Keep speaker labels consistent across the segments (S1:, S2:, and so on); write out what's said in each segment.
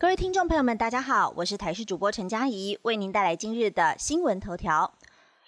S1: 各位听众朋友们，大家好，我是台视主播陈佳怡，为您带来今日的新闻头条。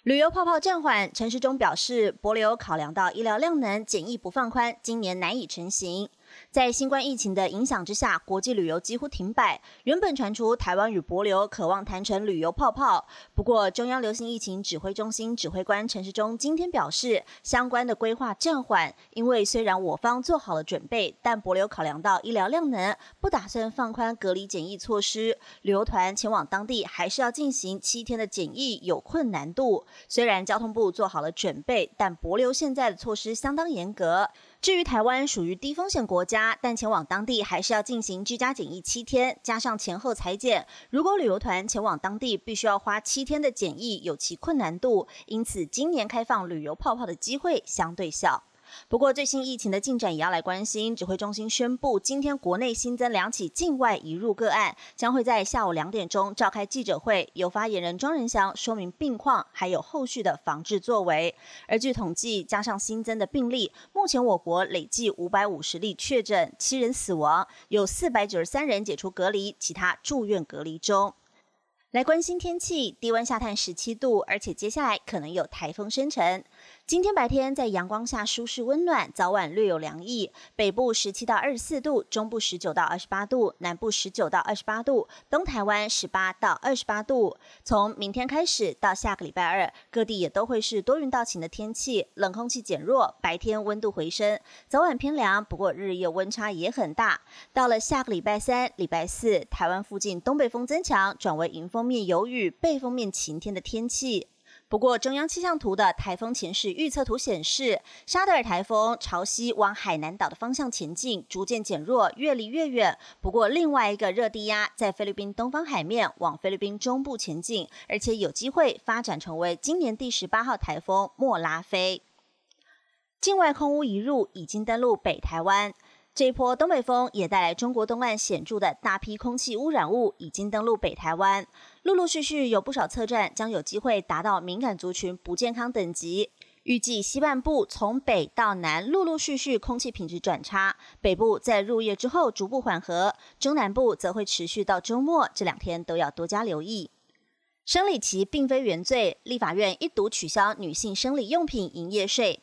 S1: 旅游泡泡暂缓，陈时中表示，博流考量到医疗量能，检疫不放宽，今年难以成型。在新冠疫情的影响之下，国际旅游几乎停摆。原本传出台湾与博流渴望谈成旅游泡泡，不过中央流行疫情指挥中心指挥官陈时中今天表示，相关的规划暂缓，因为虽然我方做好了准备，但博流考量到医疗量能，不打算放宽隔离检疫措施。旅游团前往当地还是要进行七天的检疫，有困难度。虽然交通部做好了准备，但博流现在的措施相当严格。至于台湾属于低风险国家，但前往当地还是要进行居家检疫七天，加上前后裁剪。如果旅游团前往当地，必须要花七天的检疫，有其困难度。因此，今年开放旅游泡泡的机会相对小。不过，最新疫情的进展也要来关心。指挥中心宣布，今天国内新增两起境外移入个案，将会在下午两点钟召开记者会，由发言人庄仁祥说明病况，还有后续的防治作为。而据统计，加上新增的病例，目前我国累计五百五十例确诊，七人死亡，有四百九十三人解除隔离，其他住院隔离中。来关心天气，低温下探十七度，而且接下来可能有台风生成。今天白天在阳光下舒适温暖，早晚略有凉意。北部十七到二十四度，中部十九到二十八度，南部十九到二十八度，东台湾十八到二十八度。从明天开始到下个礼拜二，各地也都会是多云到晴的天气，冷空气减弱，白天温度回升，早晚偏凉。不过日夜温差也很大。到了下个礼拜三、礼拜四，台湾附近东北风增强，转为迎风面有雨，背风面晴天的天气。不过，中央气象图的台风前势预测图显示，沙德尔台风朝西往海南岛的方向前进，逐渐减弱，越离越远。不过，另外一个热低压在菲律宾东方海面往菲律宾中部前进，而且有机会发展成为今年第十八号台风莫拉菲。境外空污一入已经登陆北台湾。这一波东北风也带来中国东岸显著的大批空气污染物，已经登陆北台湾。陆陆续续有不少测站将有机会达到敏感族群不健康等级。预计西半部从北到南陆陆续续空气品质转差，北部在入夜之后逐步缓和，中南部则会持续到周末，这两天都要多加留意。生理期并非原罪，立法院一读取消女性生理用品营业税。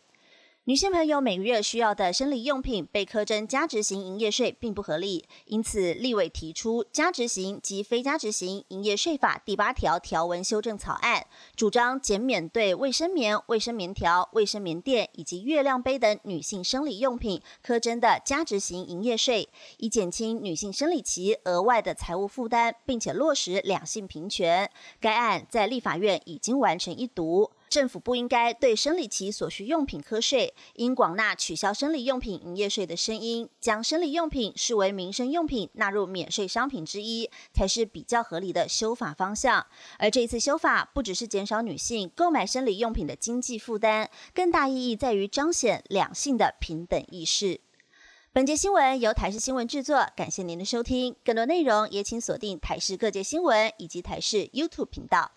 S1: 女性朋友每个月需要的生理用品被苛征加值型营业税，并不合理。因此，立委提出加值型及非加值型营业税法第八条条文修正草案，主张减免对卫生棉、卫生棉条、卫生棉垫以及月亮杯等女性生理用品苛征的加值型营业税，以减轻女性生理期额外的财务负担，并且落实两性平权。该案在立法院已经完成一读。政府不应该对生理期所需用品课税，应广纳取消生理用品营业税的声音，将生理用品视为民生用品纳入免税商品之一，才是比较合理的修法方向。而这一次修法，不只是减少女性购买生理用品的经济负担，更大意义在于彰显两性的平等意识。本节新闻由台视新闻制作，感谢您的收听。更多内容也请锁定台视各界新闻以及台视 YouTube 频道。